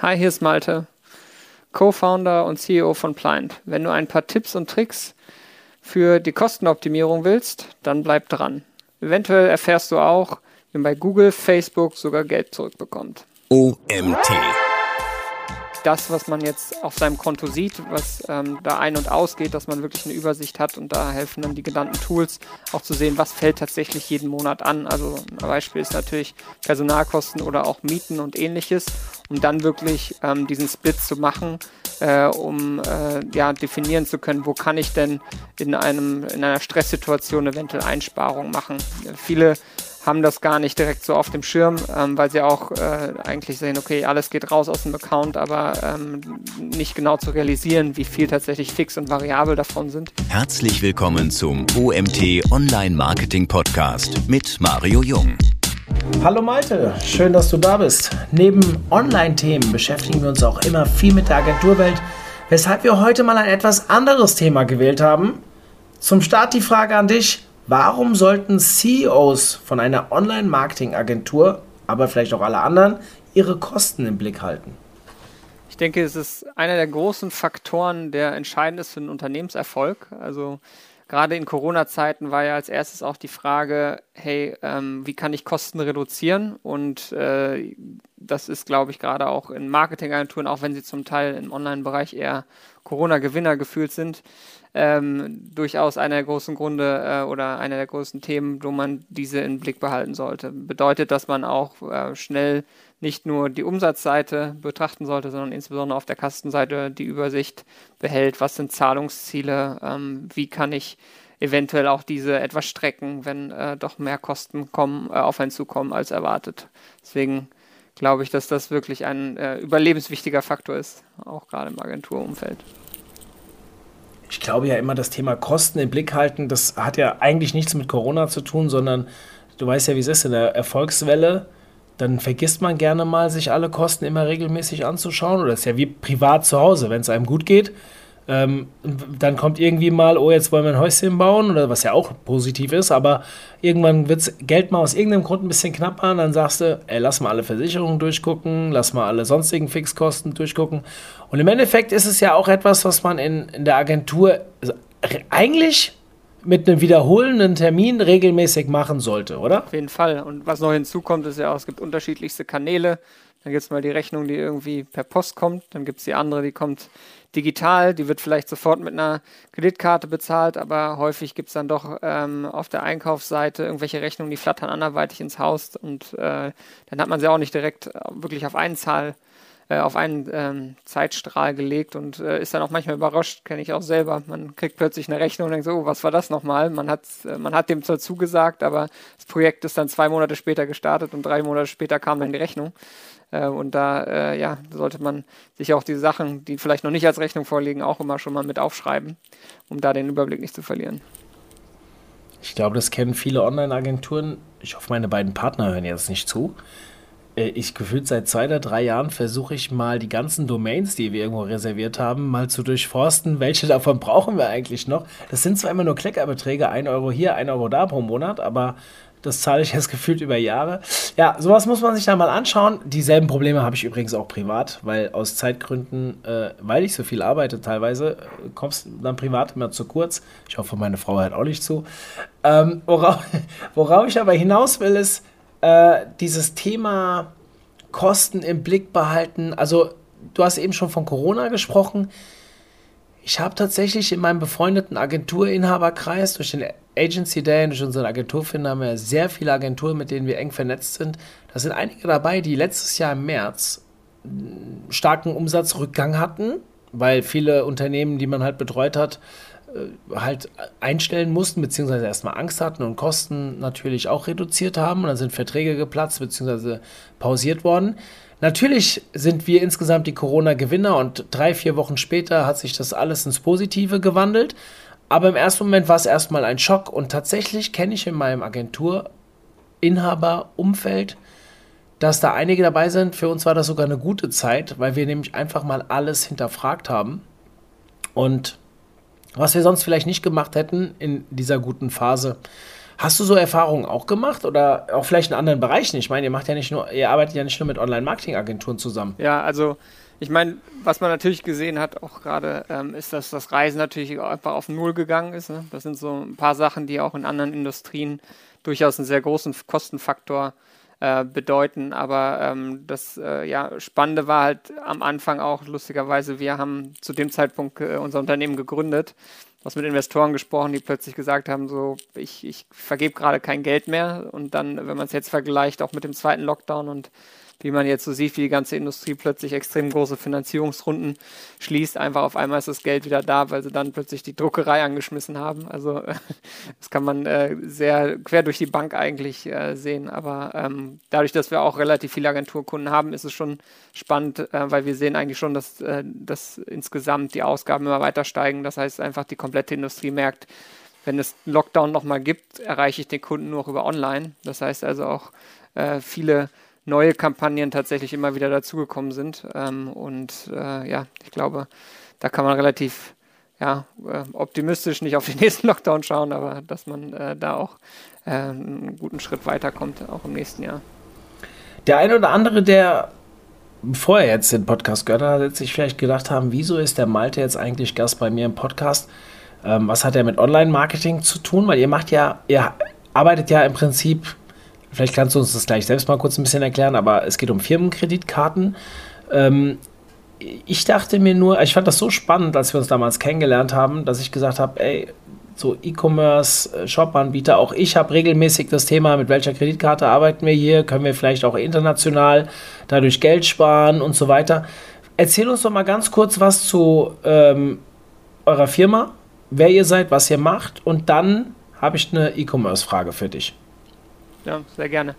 Hi, hier ist Malte, Co-Founder und CEO von Pliant. Wenn du ein paar Tipps und Tricks für die Kostenoptimierung willst, dann bleib dran. Eventuell erfährst du auch, wie man bei Google, Facebook sogar Geld zurückbekommt. OMT das, was man jetzt auf seinem Konto sieht, was ähm, da ein- und ausgeht, dass man wirklich eine Übersicht hat und da helfen dann die genannten Tools auch zu sehen, was fällt tatsächlich jeden Monat an. Also ein Beispiel ist natürlich Personalkosten oder auch Mieten und ähnliches, um dann wirklich ähm, diesen Split zu machen, äh, um äh, ja definieren zu können, wo kann ich denn in einem in einer Stresssituation eventuell Einsparungen machen. Viele haben das gar nicht direkt so auf dem Schirm, ähm, weil sie auch äh, eigentlich sehen, okay, alles geht raus aus dem Account, aber ähm, nicht genau zu realisieren, wie viel tatsächlich fix und variabel davon sind. Herzlich willkommen zum OMT Online Marketing Podcast mit Mario Jung. Hallo Malte, schön, dass du da bist. Neben Online-Themen beschäftigen wir uns auch immer viel mit der Agenturwelt, weshalb wir heute mal ein etwas anderes Thema gewählt haben. Zum Start die Frage an dich. Warum sollten CEOs von einer Online-Marketing-Agentur, aber vielleicht auch alle anderen, ihre Kosten im Blick halten? Ich denke, es ist einer der großen Faktoren, der entscheidend ist für den Unternehmenserfolg. Also gerade in Corona-Zeiten war ja als erstes auch die Frage, hey, ähm, wie kann ich Kosten reduzieren? Und äh, das ist, glaube ich, gerade auch in Marketingagenturen, auch wenn sie zum Teil im Online-Bereich eher Corona-Gewinner gefühlt sind, ähm, durchaus einer der großen Gründe äh, oder einer der großen Themen, wo man diese in Blick behalten sollte. Bedeutet, dass man auch äh, schnell nicht nur die Umsatzseite betrachten sollte, sondern insbesondere auf der Kastenseite die Übersicht behält, was sind Zahlungsziele, ähm, wie kann ich eventuell auch diese etwas strecken, wenn äh, doch mehr Kosten kommen, äh, auf einen zukommen als erwartet. Deswegen glaube ich, dass das wirklich ein äh, überlebenswichtiger Faktor ist, auch gerade im Agenturumfeld ich glaube ja immer, das Thema Kosten im Blick halten, das hat ja eigentlich nichts mit Corona zu tun, sondern du weißt ja, wie es ist in der Erfolgswelle. Dann vergisst man gerne mal, sich alle Kosten immer regelmäßig anzuschauen. Oder ist ja wie privat zu Hause. Wenn es einem gut geht, ähm, dann kommt irgendwie mal, oh, jetzt wollen wir ein Häuschen bauen, oder was ja auch positiv ist, aber irgendwann wird Geld mal aus irgendeinem Grund ein bisschen knapper und dann sagst du, ey, lass mal alle Versicherungen durchgucken, lass mal alle sonstigen Fixkosten durchgucken. Und im Endeffekt ist es ja auch etwas, was man in, in der Agentur eigentlich mit einem wiederholenden Termin regelmäßig machen sollte, oder? Auf jeden Fall. Und was noch hinzukommt, ist ja auch, es gibt unterschiedlichste Kanäle. Dann gibt es mal die Rechnung, die irgendwie per Post kommt. Dann gibt es die andere, die kommt digital. Die wird vielleicht sofort mit einer Kreditkarte bezahlt, aber häufig gibt es dann doch ähm, auf der Einkaufsseite irgendwelche Rechnungen, die flattern anderweitig ins Haus. Und äh, dann hat man sie auch nicht direkt äh, wirklich auf einen Zahl äh, auf einen ähm, Zeitstrahl gelegt und äh, ist dann auch manchmal überrascht, kenne ich auch selber. Man kriegt plötzlich eine Rechnung und denkt so, oh, was war das nochmal? Man hat, äh, man hat dem zwar zugesagt, aber das Projekt ist dann zwei Monate später gestartet und drei Monate später kam dann die Rechnung. Äh, und da äh, ja, sollte man sich auch die Sachen, die vielleicht noch nicht als Rechnung vorliegen, auch immer schon mal mit aufschreiben, um da den Überblick nicht zu verlieren. Ich glaube, das kennen viele Online-Agenturen. Ich hoffe, meine beiden Partner hören jetzt nicht zu. Äh, ich gefühlt seit zwei oder drei Jahren versuche ich mal die ganzen Domains, die wir irgendwo reserviert haben, mal zu durchforsten. Welche davon brauchen wir eigentlich noch? Das sind zwar immer nur Kleckerbeträge, ein Euro hier, ein Euro da pro Monat, aber das zahle ich jetzt gefühlt über Jahre. Ja, sowas muss man sich da mal anschauen. Dieselben Probleme habe ich übrigens auch privat, weil aus Zeitgründen, äh, weil ich so viel arbeite teilweise, kommst dann privat immer zu kurz. Ich hoffe, meine Frau hört auch nicht zu. Ähm, worauf, worauf ich aber hinaus will, ist, äh, dieses Thema Kosten im Blick behalten. Also, du hast eben schon von Corona gesprochen. Ich habe tatsächlich in meinem befreundeten Agenturinhaberkreis durch den Agency Day und durch unseren Agenturfinder haben wir sehr viele Agenturen, mit denen wir eng vernetzt sind. Da sind einige dabei, die letztes Jahr im März starken Umsatzrückgang hatten, weil viele Unternehmen, die man halt betreut hat, äh, halt einstellen mussten, beziehungsweise erstmal Angst hatten und Kosten natürlich auch reduziert haben. Und dann sind Verträge geplatzt, beziehungsweise pausiert worden. Natürlich sind wir insgesamt die Corona-Gewinner und drei, vier Wochen später hat sich das alles ins Positive gewandelt. Aber im ersten Moment war es erstmal ein Schock und tatsächlich kenne ich in meinem Agenturinhaber-Umfeld, dass da einige dabei sind. Für uns war das sogar eine gute Zeit, weil wir nämlich einfach mal alles hinterfragt haben. Und was wir sonst vielleicht nicht gemacht hätten in dieser guten Phase, Hast du so Erfahrungen auch gemacht oder auch vielleicht in anderen Bereichen? Ich meine, ihr macht ja nicht nur, ihr arbeitet ja nicht nur mit Online-Marketing-Agenturen zusammen. Ja, also ich meine, was man natürlich gesehen hat, auch gerade, ähm, ist, dass das Reisen natürlich einfach auf Null gegangen ist. Ne? Das sind so ein paar Sachen, die auch in anderen Industrien durchaus einen sehr großen Kostenfaktor äh, bedeuten. Aber ähm, das äh, ja, Spannende war halt am Anfang auch, lustigerweise, wir haben zu dem Zeitpunkt äh, unser Unternehmen gegründet, was mit Investoren gesprochen, die plötzlich gesagt haben, so, ich, ich vergebe gerade kein Geld mehr. Und dann, wenn man es jetzt vergleicht, auch mit dem zweiten Lockdown und wie man jetzt so sieht, wie die ganze Industrie plötzlich extrem große Finanzierungsrunden schließt. Einfach auf einmal ist das Geld wieder da, weil sie dann plötzlich die Druckerei angeschmissen haben. Also das kann man äh, sehr quer durch die Bank eigentlich äh, sehen. Aber ähm, dadurch, dass wir auch relativ viele Agenturkunden haben, ist es schon spannend, äh, weil wir sehen eigentlich schon, dass, äh, dass insgesamt die Ausgaben immer weiter steigen. Das heißt einfach, die komplette Industrie merkt, wenn es einen Lockdown nochmal gibt, erreiche ich den Kunden nur über online. Das heißt also auch äh, viele neue Kampagnen tatsächlich immer wieder dazugekommen sind. Ähm, und äh, ja, ich glaube, da kann man relativ ja, äh, optimistisch nicht auf den nächsten Lockdown schauen, aber dass man äh, da auch äh, einen guten Schritt weiterkommt, auch im nächsten Jahr. Der eine oder andere, der vorher jetzt den Podcast gehört hat, wird sich vielleicht gedacht haben, wieso ist der Malte jetzt eigentlich Gast bei mir im Podcast? Ähm, was hat er mit Online-Marketing zu tun? Weil ihr macht ja, ihr arbeitet ja im Prinzip Vielleicht kannst du uns das gleich selbst mal kurz ein bisschen erklären, aber es geht um Firmenkreditkarten. Ähm, ich dachte mir nur, ich fand das so spannend, als wir uns damals kennengelernt haben, dass ich gesagt habe, ey, so E-Commerce, äh, Shop-Anbieter, auch ich habe regelmäßig das Thema, mit welcher Kreditkarte arbeiten wir hier, können wir vielleicht auch international dadurch Geld sparen und so weiter. Erzähl uns doch mal ganz kurz was zu ähm, eurer Firma, wer ihr seid, was ihr macht und dann habe ich eine E-Commerce-Frage für dich. Ja, sehr gerne.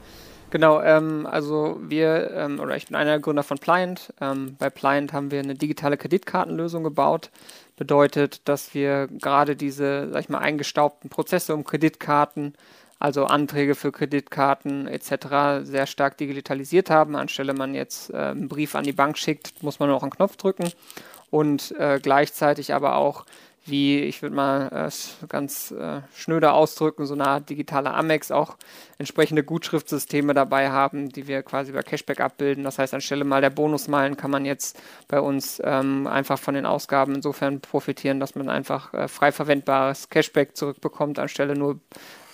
Genau, ähm, also wir, ähm, oder ich bin einer der Gründer von Pliant. Ähm, bei Pliant haben wir eine digitale Kreditkartenlösung gebaut. Bedeutet, dass wir gerade diese, sag ich mal, eingestaubten Prozesse um Kreditkarten, also Anträge für Kreditkarten etc. sehr stark digitalisiert haben. Anstelle man jetzt äh, einen Brief an die Bank schickt, muss man nur noch einen Knopf drücken und äh, gleichzeitig aber auch wie, ich würde mal äh, ganz äh, schnöder ausdrücken, so eine Art digitale Amex auch entsprechende Gutschriftsysteme dabei haben, die wir quasi über Cashback abbilden. Das heißt, anstelle mal der Bonusmeilen kann man jetzt bei uns ähm, einfach von den Ausgaben insofern profitieren, dass man einfach äh, frei verwendbares Cashback zurückbekommt, anstelle nur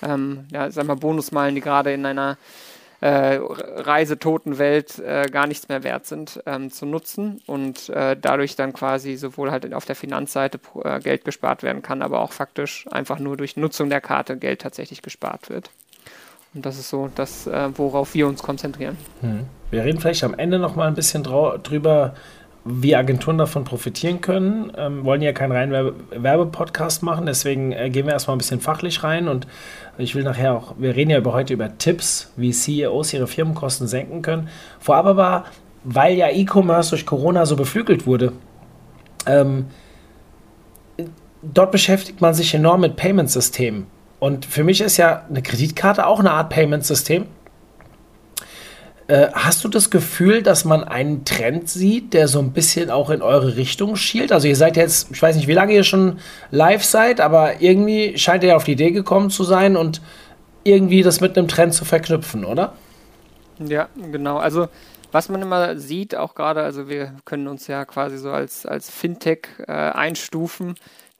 ähm, ja, sag mal Bonusmeilen, die gerade in einer äh, Reisetotenwelt äh, gar nichts mehr wert sind, ähm, zu nutzen und äh, dadurch dann quasi sowohl halt auf der Finanzseite äh, Geld gespart werden kann, aber auch faktisch einfach nur durch Nutzung der Karte Geld tatsächlich gespart wird. Und das ist so das, äh, worauf wir uns konzentrieren. Hm. Wir reden vielleicht am Ende noch mal ein bisschen drüber, wie Agenturen davon profitieren können. Ähm, wollen ja keinen reinen Werbe Werbepodcast machen, deswegen äh, gehen wir erstmal ein bisschen fachlich rein und ich will nachher auch, wir reden ja über, heute über Tipps, wie CEOs ihre Firmenkosten senken können. Vorab aber, weil ja E-Commerce durch Corona so beflügelt wurde, ähm, dort beschäftigt man sich enorm mit Payment-Systemen. Und für mich ist ja eine Kreditkarte auch eine Art Payment-System. Äh, hast du das Gefühl, dass man einen Trend sieht, der so ein bisschen auch in eure Richtung schielt? Also ihr seid jetzt, ich weiß nicht, wie lange ihr schon live seid, aber irgendwie scheint ihr auf die Idee gekommen zu sein und irgendwie das mit einem Trend zu verknüpfen, oder? Ja, genau. Also was man immer sieht, auch gerade, also wir können uns ja quasi so als, als Fintech äh, einstufen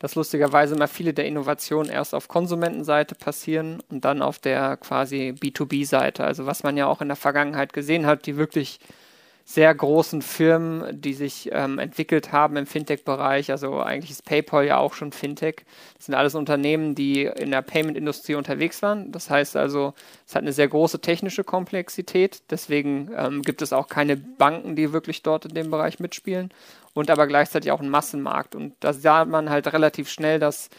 dass lustigerweise immer viele der Innovationen erst auf Konsumentenseite passieren und dann auf der quasi B2B-Seite. Also was man ja auch in der Vergangenheit gesehen hat, die wirklich sehr großen Firmen, die sich ähm, entwickelt haben im Fintech-Bereich. Also eigentlich ist PayPal ja auch schon Fintech. Das sind alles Unternehmen, die in der Payment-Industrie unterwegs waren. Das heißt also, es hat eine sehr große technische Komplexität. Deswegen ähm, gibt es auch keine Banken, die wirklich dort in dem Bereich mitspielen und aber gleichzeitig auch ein Massenmarkt. Und da sah man halt relativ schnell, dass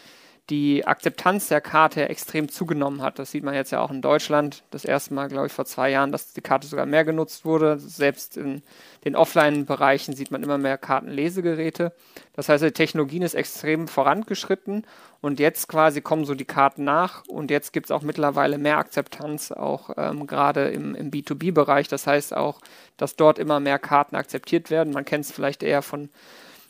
die Akzeptanz der Karte extrem zugenommen hat. Das sieht man jetzt ja auch in Deutschland. Das erste Mal, glaube ich, vor zwei Jahren, dass die Karte sogar mehr genutzt wurde. Selbst in den Offline-Bereichen sieht man immer mehr Kartenlesegeräte. Das heißt, die Technologien ist extrem vorangeschritten und jetzt quasi kommen so die Karten nach und jetzt gibt es auch mittlerweile mehr Akzeptanz, auch ähm, gerade im, im B2B-Bereich. Das heißt auch, dass dort immer mehr Karten akzeptiert werden. Man kennt es vielleicht eher von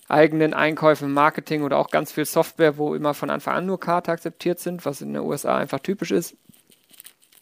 eigenen Einkäufen, Marketing oder auch ganz viel Software, wo immer von Anfang an nur Karte akzeptiert sind, was in den USA einfach typisch ist.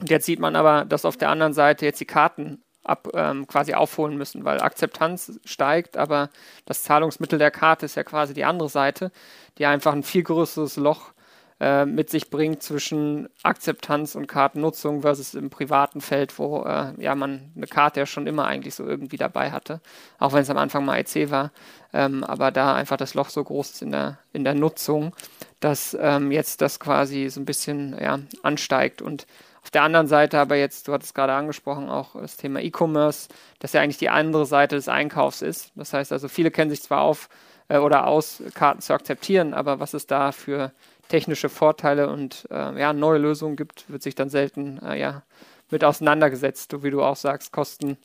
Und jetzt sieht man aber, dass auf der anderen Seite jetzt die Karten ab, ähm, quasi aufholen müssen, weil Akzeptanz steigt, aber das Zahlungsmittel der Karte ist ja quasi die andere Seite, die einfach ein viel größeres Loch äh, mit sich bringt zwischen Akzeptanz und Kartennutzung versus im privaten Feld, wo äh, ja man eine Karte ja schon immer eigentlich so irgendwie dabei hatte, auch wenn es am Anfang mal EC war, ähm, aber da einfach das Loch so groß ist in der, in der Nutzung, dass ähm, jetzt das quasi so ein bisschen ja, ansteigt und auf der anderen Seite aber jetzt, du hattest es gerade angesprochen, auch das Thema E-Commerce, das ja eigentlich die andere Seite des Einkaufs ist. Das heißt also, viele kennen sich zwar auf äh, oder aus, Karten zu akzeptieren, aber was es da für technische Vorteile und äh, ja, neue Lösungen gibt, wird sich dann selten äh, ja, mit auseinandergesetzt. So wie du auch sagst, Kosten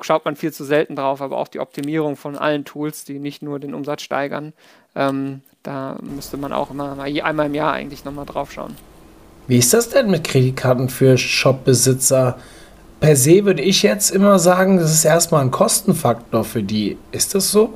schaut man viel zu selten drauf, aber auch die Optimierung von allen Tools, die nicht nur den Umsatz steigern, ähm, da müsste man auch immer mal einmal im Jahr eigentlich nochmal drauf schauen. Wie ist das denn mit Kreditkarten für Shopbesitzer? Per se würde ich jetzt immer sagen, das ist erstmal ein Kostenfaktor für die. Ist das so?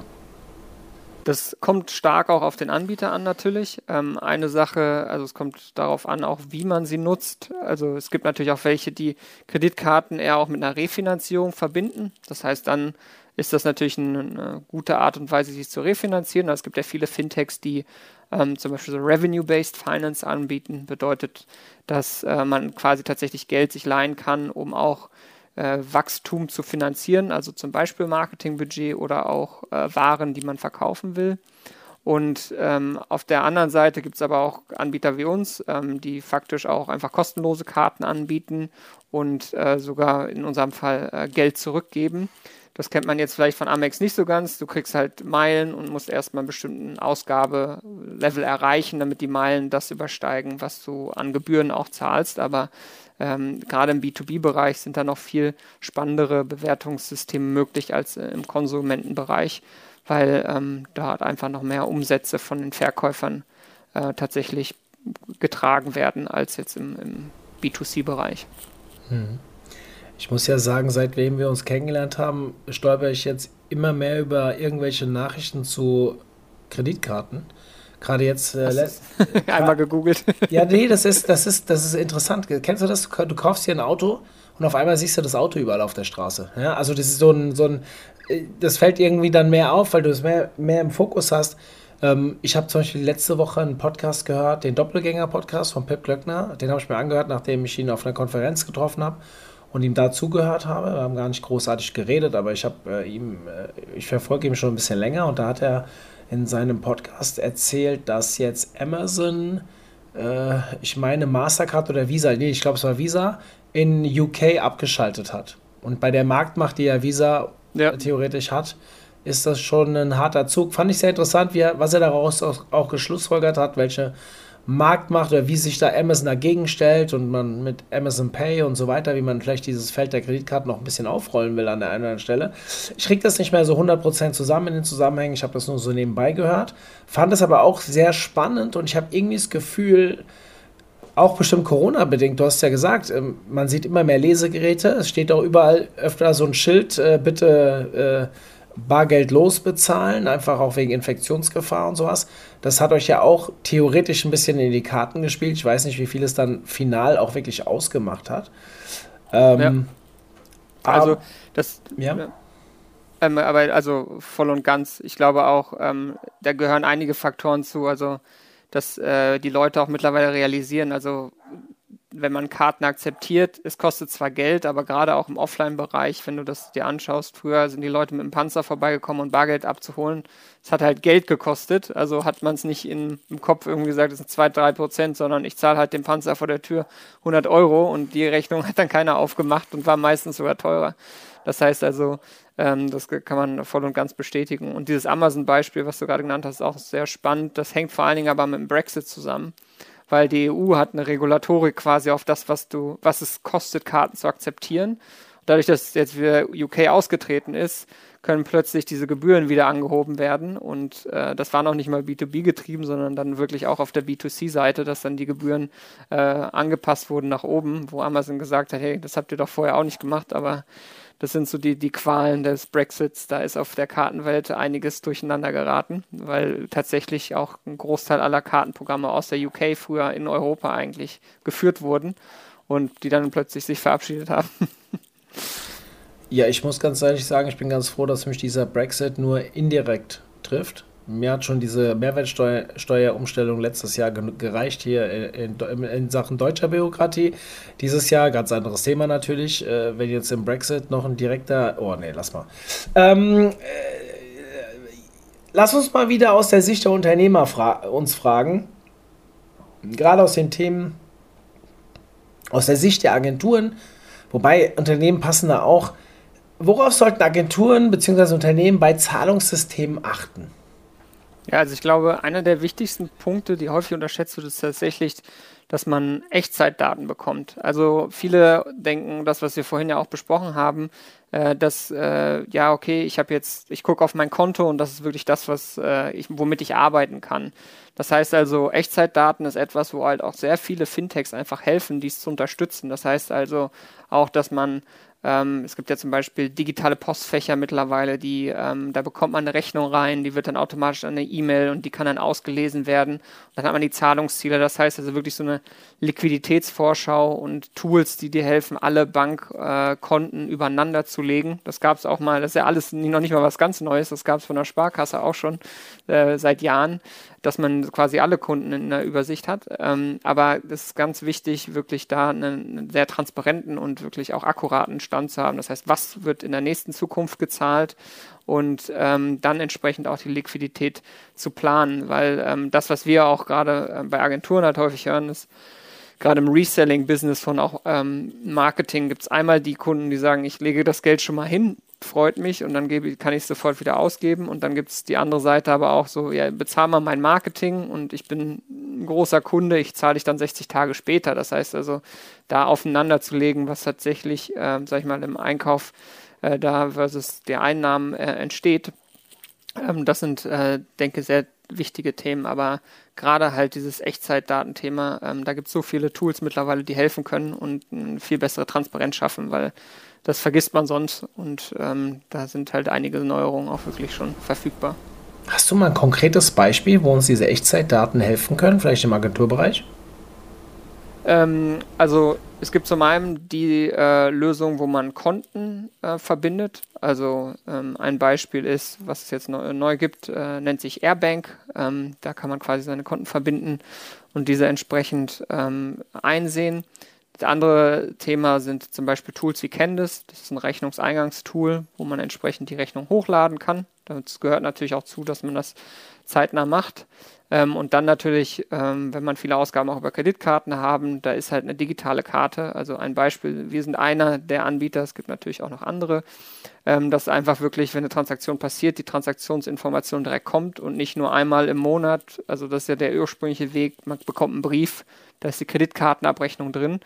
Das kommt stark auch auf den Anbieter an natürlich. Ähm, eine Sache, also es kommt darauf an, auch wie man sie nutzt. Also es gibt natürlich auch welche, die Kreditkarten eher auch mit einer Refinanzierung verbinden. Das heißt, dann ist das natürlich eine, gute Art und Weise, sich zu refinanzieren. Also es gibt ja viele Fintechs, die ähm, zum Beispiel so Revenue-Based Finance anbieten. Bedeutet, dass äh, man quasi tatsächlich Geld sich leihen kann, um auch äh, Wachstum zu finanzieren, also zum Beispiel Marketingbudget oder auch äh, Waren, die man verkaufen will. Und ähm, auf der anderen Seite gibt es aber auch Anbieter wie uns, ähm, die faktisch auch einfach kostenlose Karten anbieten und äh, sogar in unserem Fall äh, Geld zurückgeben. Das kennt man jetzt vielleicht von Amex nicht so ganz. Du kriegst halt Meilen und musst erstmal einen bestimmten Ausgabelevel erreichen, damit die Meilen das übersteigen, was du an Gebühren auch zahlst. Aber ähm, gerade im B2B-Bereich sind da noch viel spannendere Bewertungssysteme möglich als äh, im Konsumentenbereich, weil ähm, dort einfach noch mehr Umsätze von den Verkäufern äh, tatsächlich getragen werden als jetzt im, im B2C-Bereich. Hm. Ich muss ja sagen, seitdem wir uns kennengelernt haben, stolper ich jetzt immer mehr über irgendwelche Nachrichten zu Kreditkarten. Gerade jetzt äh, einmal gegoogelt. ja, nee, das ist, das ist, das ist interessant. Kennst du das? Du kaufst hier ein Auto und auf einmal siehst du das Auto überall auf der Straße. Ja, also das ist so ein, so ein, äh, das fällt irgendwie dann mehr auf, weil du es mehr, mehr im Fokus hast. Ähm, ich habe zum Beispiel letzte Woche einen Podcast gehört, den Doppelgänger-Podcast von Pip Glöckner. Den habe ich mir angehört, nachdem ich ihn auf einer Konferenz getroffen habe und ihm dazugehört habe. Wir haben gar nicht großartig geredet, aber ich habe äh, ihm, äh, ich verfolge ihn schon ein bisschen länger und da hat er in seinem Podcast erzählt, dass jetzt Amazon, äh, ich meine Mastercard oder Visa, nee, ich glaube es war Visa, in UK abgeschaltet hat. Und bei der Marktmacht, die ja Visa ja. theoretisch hat, ist das schon ein harter Zug. Fand ich sehr interessant, wie er, was er daraus auch, auch geschlussfolgert hat, welche Markt macht oder wie sich da Amazon dagegen stellt und man mit Amazon Pay und so weiter, wie man vielleicht dieses Feld der Kreditkarten noch ein bisschen aufrollen will an der einen oder anderen Stelle. Ich kriege das nicht mehr so 100% zusammen in den Zusammenhängen, ich habe das nur so nebenbei gehört, fand es aber auch sehr spannend und ich habe irgendwie das Gefühl, auch bestimmt Corona-bedingt, du hast ja gesagt, ähm, man sieht immer mehr Lesegeräte, es steht auch überall öfter so ein Schild, äh, bitte... Äh, Bargeld losbezahlen, einfach auch wegen Infektionsgefahr und sowas. Das hat euch ja auch theoretisch ein bisschen in die Karten gespielt. Ich weiß nicht, wie viel es dann final auch wirklich ausgemacht hat. Ähm, ja. Also, das. Ja. Ähm, aber also voll und ganz. Ich glaube auch, ähm, da gehören einige Faktoren zu. Also, dass äh, die Leute auch mittlerweile realisieren. Also, wenn man Karten akzeptiert, es kostet zwar Geld, aber gerade auch im Offline-Bereich, wenn du das dir anschaust, früher sind die Leute mit dem Panzer vorbeigekommen und Bargeld abzuholen. Es hat halt Geld gekostet, also hat man es nicht in, im Kopf irgendwie gesagt, es sind 2, 3 Prozent, sondern ich zahle halt dem Panzer vor der Tür 100 Euro und die Rechnung hat dann keiner aufgemacht und war meistens sogar teurer. Das heißt also, ähm, das kann man voll und ganz bestätigen. Und dieses Amazon-Beispiel, was du gerade genannt hast, ist auch sehr spannend. Das hängt vor allen Dingen aber mit dem Brexit zusammen weil die EU hat eine Regulatorik quasi auf das, was du, was es kostet, Karten zu akzeptieren. Dadurch, dass jetzt wieder UK ausgetreten ist, können plötzlich diese Gebühren wieder angehoben werden. Und äh, das war noch nicht mal B2B getrieben, sondern dann wirklich auch auf der B2C-Seite, dass dann die Gebühren äh, angepasst wurden nach oben, wo Amazon gesagt hat, hey, das habt ihr doch vorher auch nicht gemacht, aber das sind so die, die Qualen des Brexits. Da ist auf der Kartenwelt einiges durcheinander geraten, weil tatsächlich auch ein Großteil aller Kartenprogramme aus der UK früher in Europa eigentlich geführt wurden. und die dann plötzlich sich verabschiedet haben. Ja, ich muss ganz ehrlich sagen, ich bin ganz froh, dass mich dieser Brexit nur indirekt trifft. Mir hat schon diese Mehrwertsteuerumstellung letztes Jahr gereicht hier in, in, in, Sachen deutscher Bürokratie. Dieses Jahr, ganz anderes Thema natürlich. Äh, wenn jetzt im Brexit noch ein direkter. Oh, nee, lass mal. Ähm, äh, lass uns mal wieder aus der Sicht der Unternehmer fra uns fragen. Gerade aus den Themen, aus der Sicht der Agenturen. Wobei Unternehmen passen da auch. Worauf sollten Agenturen bzw. Unternehmen bei Zahlungssystemen achten? Ja, also ich glaube, einer der wichtigsten Punkte, die häufig unterschätzt wird, ist tatsächlich, dass man Echtzeitdaten bekommt. Also viele denken, das, was wir vorhin ja auch besprochen haben, äh, dass äh, ja okay, ich habe jetzt, ich gucke auf mein Konto und das ist wirklich das, was äh, ich, womit ich arbeiten kann. Das heißt also, Echtzeitdaten ist etwas, wo halt auch sehr viele Fintechs einfach helfen, dies zu unterstützen. Das heißt also auch, dass man ähm, es gibt ja zum Beispiel digitale Postfächer mittlerweile, die, ähm, da bekommt man eine Rechnung rein, die wird dann automatisch an eine E-Mail und die kann dann ausgelesen werden. Und dann hat man die Zahlungsziele. Das heißt also wirklich so eine Liquiditätsvorschau und Tools, die dir helfen, alle Bankkonten äh, übereinander zu legen. Das gab es auch mal, das ist ja alles noch nicht mal was ganz Neues, das gab es von der Sparkasse auch schon äh, seit Jahren dass man quasi alle Kunden in der Übersicht hat. Ähm, aber das ist ganz wichtig, wirklich da einen, einen, sehr transparenten und wirklich auch akkuraten Stand zu haben. Das heißt, was wird in der nächsten Zukunft gezahlt und ähm, dann entsprechend auch die Liquidität zu planen, weil ähm, das, was wir auch gerade äh, bei Agenturen halt häufig hören, ist, gerade im Reselling-Business von auch ähm, Marketing gibt es einmal die Kunden, die sagen, ich lege das Geld schon mal hin freut mich und dann gebe, kann ich es sofort wieder ausgeben. Und dann gibt es die andere Seite aber auch so, ja, bezahl mal mein Marketing und ich bin ein großer Kunde, ich zahle dich dann 60 Tage später. Das heißt also, da aufeinander zu legen, was tatsächlich, äh, sag ich mal, im Einkauf äh, da versus der Einnahmen äh, entsteht. Ähm, das sind, äh, denke sehr wichtige Themen, aber gerade halt dieses Echtzeitdatenthema, ähm, da gibt es so viele Tools mittlerweile, die helfen können und eine viel bessere Transparenz schaffen, weil das vergisst man sonst und ähm, da sind halt einige Neuerungen auch wirklich schon verfügbar. Hast du mal ein konkretes Beispiel, wo uns diese Echtzeitdaten helfen können, vielleicht im Agenturbereich? Ähm, also es gibt zum einen die äh, Lösung, wo man Konten äh, verbindet. Also ähm, ein Beispiel ist, was es jetzt neu, neu gibt, äh, nennt sich Airbank. Ähm, da kann man quasi seine Konten verbinden und diese entsprechend ähm, einsehen. Das andere Thema sind zum Beispiel Tools wie Candice. Das ist ein Rechnungseingangstool, wo man entsprechend die Rechnung hochladen kann. Das gehört natürlich auch zu, dass man das zeitnah macht. Ähm, und dann natürlich, ähm, wenn man viele Ausgaben auch über Kreditkarten haben, da ist halt eine digitale Karte. Also ein Beispiel, wir sind einer der Anbieter, es gibt natürlich auch noch andere, ähm, dass einfach wirklich, wenn eine Transaktion passiert, die Transaktionsinformation direkt kommt und nicht nur einmal im Monat. Also das ist ja der ursprüngliche Weg, man bekommt einen Brief, da ist die Kreditkartenabrechnung drin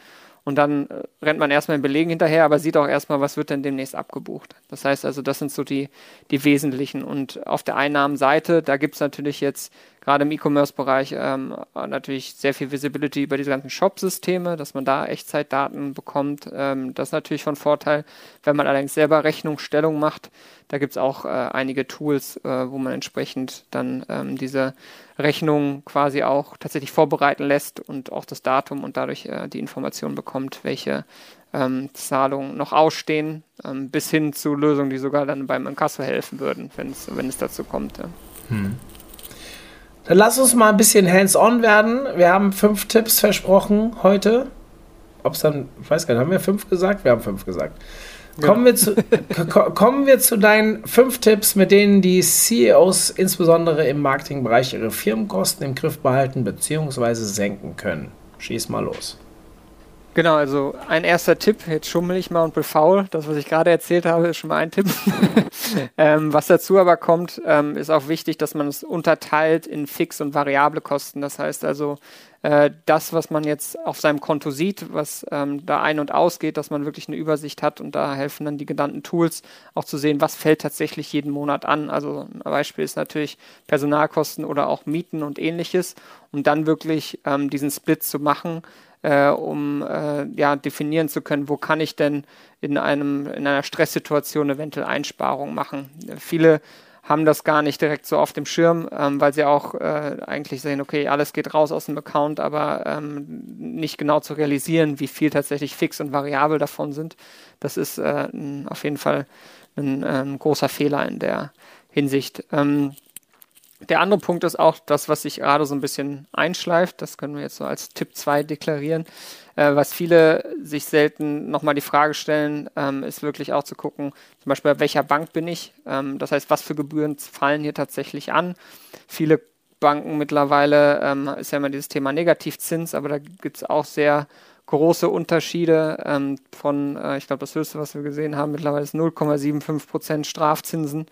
und dann äh, rennt man erstmal in Belegen hinterher, aber sieht auch erstmal, was wird denn demnächst abgebucht. Das heißt also, das sind so die, die wesentlichen. Und auf der Einnahmenseite, da gibt es natürlich jetzt gerade im E-Commerce-Bereich ähm, natürlich sehr viel Visibility über diese ganzen Shop-Systeme, dass man da Echtzeitdaten bekommt. Ähm, das ist natürlich von Vorteil. Wenn man allerdings selber Rechnungsstellung macht, da gibt es auch äh, einige Tools, äh, wo man entsprechend dann ähm, diese Rechnung quasi auch tatsächlich vorbereiten lässt und auch das Datum und dadurch äh, die Information bekommt, welche ähm, Zahlungen noch ausstehen, ähm, bis hin zu Lösungen, die sogar dann beim Inkasso helfen würden, wenn es dazu kommt. Ja. Hm. Dann lass uns mal ein bisschen hands-on werden. Wir haben fünf Tipps versprochen heute. Ob es dann, ich weiß gar nicht, haben wir fünf gesagt? Wir haben fünf gesagt. Kommen, wir zu, kommen wir zu deinen fünf Tipps, mit denen die CEOs insbesondere im Marketingbereich ihre Firmenkosten im Griff behalten bzw. senken können. Schieß mal los. Genau, also ein erster Tipp, jetzt schummel ich mal und bin faul. Das, was ich gerade erzählt habe, ist schon mal ein Tipp. ähm, was dazu aber kommt, ähm, ist auch wichtig, dass man es unterteilt in fix und variable Kosten. Das heißt also, äh, das, was man jetzt auf seinem Konto sieht, was ähm, da ein- und ausgeht, dass man wirklich eine Übersicht hat und da helfen dann die genannten Tools auch zu sehen, was fällt tatsächlich jeden Monat an. Also ein Beispiel ist natürlich Personalkosten oder auch Mieten und ähnliches, um dann wirklich ähm, diesen Split zu machen äh, um äh, ja, definieren zu können, wo kann ich denn in, einem, in einer Stresssituation eventuell Einsparungen machen. Viele haben das gar nicht direkt so auf dem Schirm, ähm, weil sie auch äh, eigentlich sehen, okay, alles geht raus aus dem Account, aber ähm, nicht genau zu realisieren, wie viel tatsächlich fix und variabel davon sind. Das ist äh, auf jeden Fall ein, ein, großer Fehler in der Hinsicht. Der andere Punkt ist auch das, was sich gerade so ein bisschen einschleift. Das können wir jetzt so als Tipp 2 deklarieren. Äh, was viele sich selten nochmal die Frage stellen, ähm, ist wirklich auch zu gucken, zum Beispiel, bei welcher Bank bin ich? Ähm, das heißt, was für Gebühren fallen hier tatsächlich an? Viele Banken mittlerweile ähm, ist ja immer dieses Thema Negativzins, aber da gibt es auch sehr große Unterschiede ähm, von, äh, ich glaube, das höchste, was wir gesehen haben, mittlerweile ist 0,75 Prozent Strafzinsen,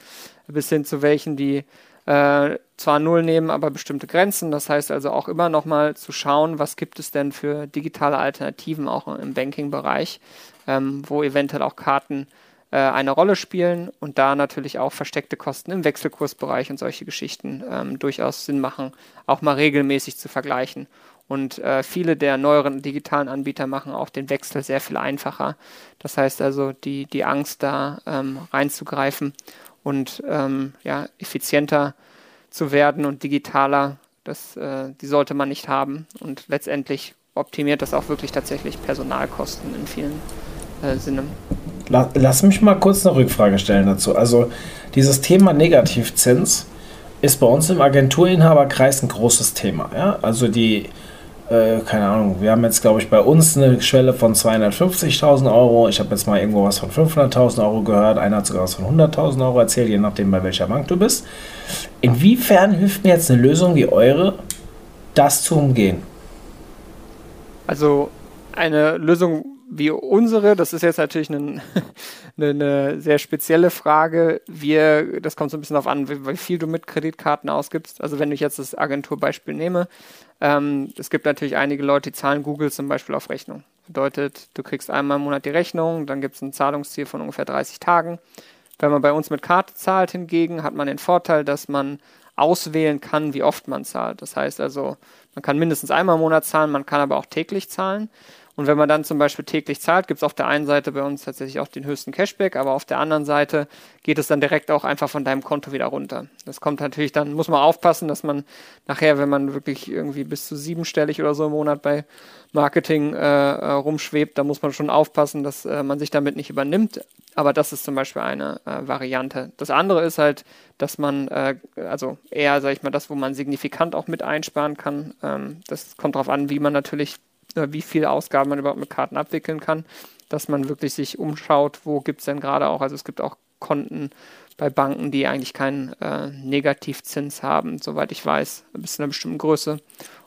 bis hin zu welchen, die äh, zwar null nehmen, aber bestimmte Grenzen. Das heißt also auch immer nochmal zu schauen, was gibt es denn für digitale Alternativen auch im Banking-Bereich, ähm, wo eventuell auch Karten äh, eine Rolle spielen und da natürlich auch versteckte Kosten im Wechselkursbereich und solche Geschichten ähm, durchaus Sinn machen, auch mal regelmäßig zu vergleichen. Und äh, viele der neueren digitalen Anbieter machen auch den Wechsel sehr viel einfacher. Das heißt also, die, die Angst da ähm, reinzugreifen und ähm, ja, effizienter zu werden und digitaler, das, äh, die sollte man nicht haben. Und letztendlich optimiert das auch wirklich tatsächlich Personalkosten in vielen äh, Sinnen. Lass mich mal kurz eine Rückfrage stellen dazu. Also dieses Thema Negativzins ist bei uns im Agenturinhaberkreis ein großes Thema. Ja? Also die äh, keine Ahnung, wir haben jetzt, glaube ich, bei uns eine Schwelle von 250.000 Euro. Ich habe jetzt mal irgendwo was von 500.000 Euro gehört. Einer hat sogar was von 100.000 Euro erzählt, je nachdem, bei welcher Bank du bist. Inwiefern hilft mir jetzt eine Lösung wie eure, das zu umgehen? Also eine Lösung wie unsere, das ist jetzt natürlich eine, eine, sehr spezielle Frage. Wir, das kommt so ein bisschen darauf an, wie, wie, viel du mit Kreditkarten ausgibst. Also wenn ich jetzt das Agenturbeispiel nehme, ähm, es gibt natürlich einige Leute, die zahlen Google zum Beispiel auf Rechnung. Bedeutet, du kriegst einmal im Monat die Rechnung, dann gibt es ein Zahlungsziel von ungefähr 30 Tagen. Wenn man bei uns mit Karte zahlt hingegen, hat man den Vorteil, dass man auswählen kann, wie oft man zahlt. Das heißt also, man kann mindestens einmal im Monat zahlen, man kann aber auch täglich zahlen. Und wenn man dann zum Beispiel täglich zahlt, gibt es auf der einen Seite bei uns tatsächlich auch den höchsten Cashback, aber auf der anderen Seite geht es dann direkt auch einfach von deinem Konto wieder runter. Das kommt natürlich dann, muss man aufpassen, dass man nachher, wenn man wirklich irgendwie bis zu siebenstellig oder so im Monat bei Marketing äh, äh, rumschwebt, da muss man schon aufpassen, dass äh, man sich damit nicht übernimmt. Aber das ist zum Beispiel eine äh, Variante. Das andere ist halt, dass man, äh, also eher, sag ich mal, das, wo man signifikant auch mit einsparen kann. Ähm, das kommt darauf an, wie man natürlich wie viele Ausgaben man überhaupt mit Karten abwickeln kann, dass man wirklich sich umschaut, wo gibt es denn gerade auch, also es gibt auch Konten bei Banken, die eigentlich keinen äh, Negativzins haben, soweit ich weiß, bis zu einer bestimmten Größe.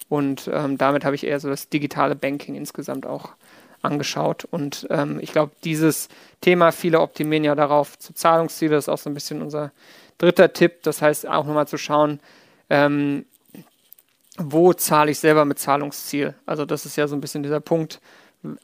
Und ähm, damit habe ich eher so das digitale Banking insgesamt auch angeschaut. Und ähm, ich glaube, dieses Thema, viele optimieren ja darauf zu Zahlungsziele, das ist auch so ein bisschen unser dritter Tipp. Das heißt, auch nochmal zu schauen, ähm, wo zahle ich selber mit Zahlungsziel? Also das ist ja so ein bisschen dieser Punkt.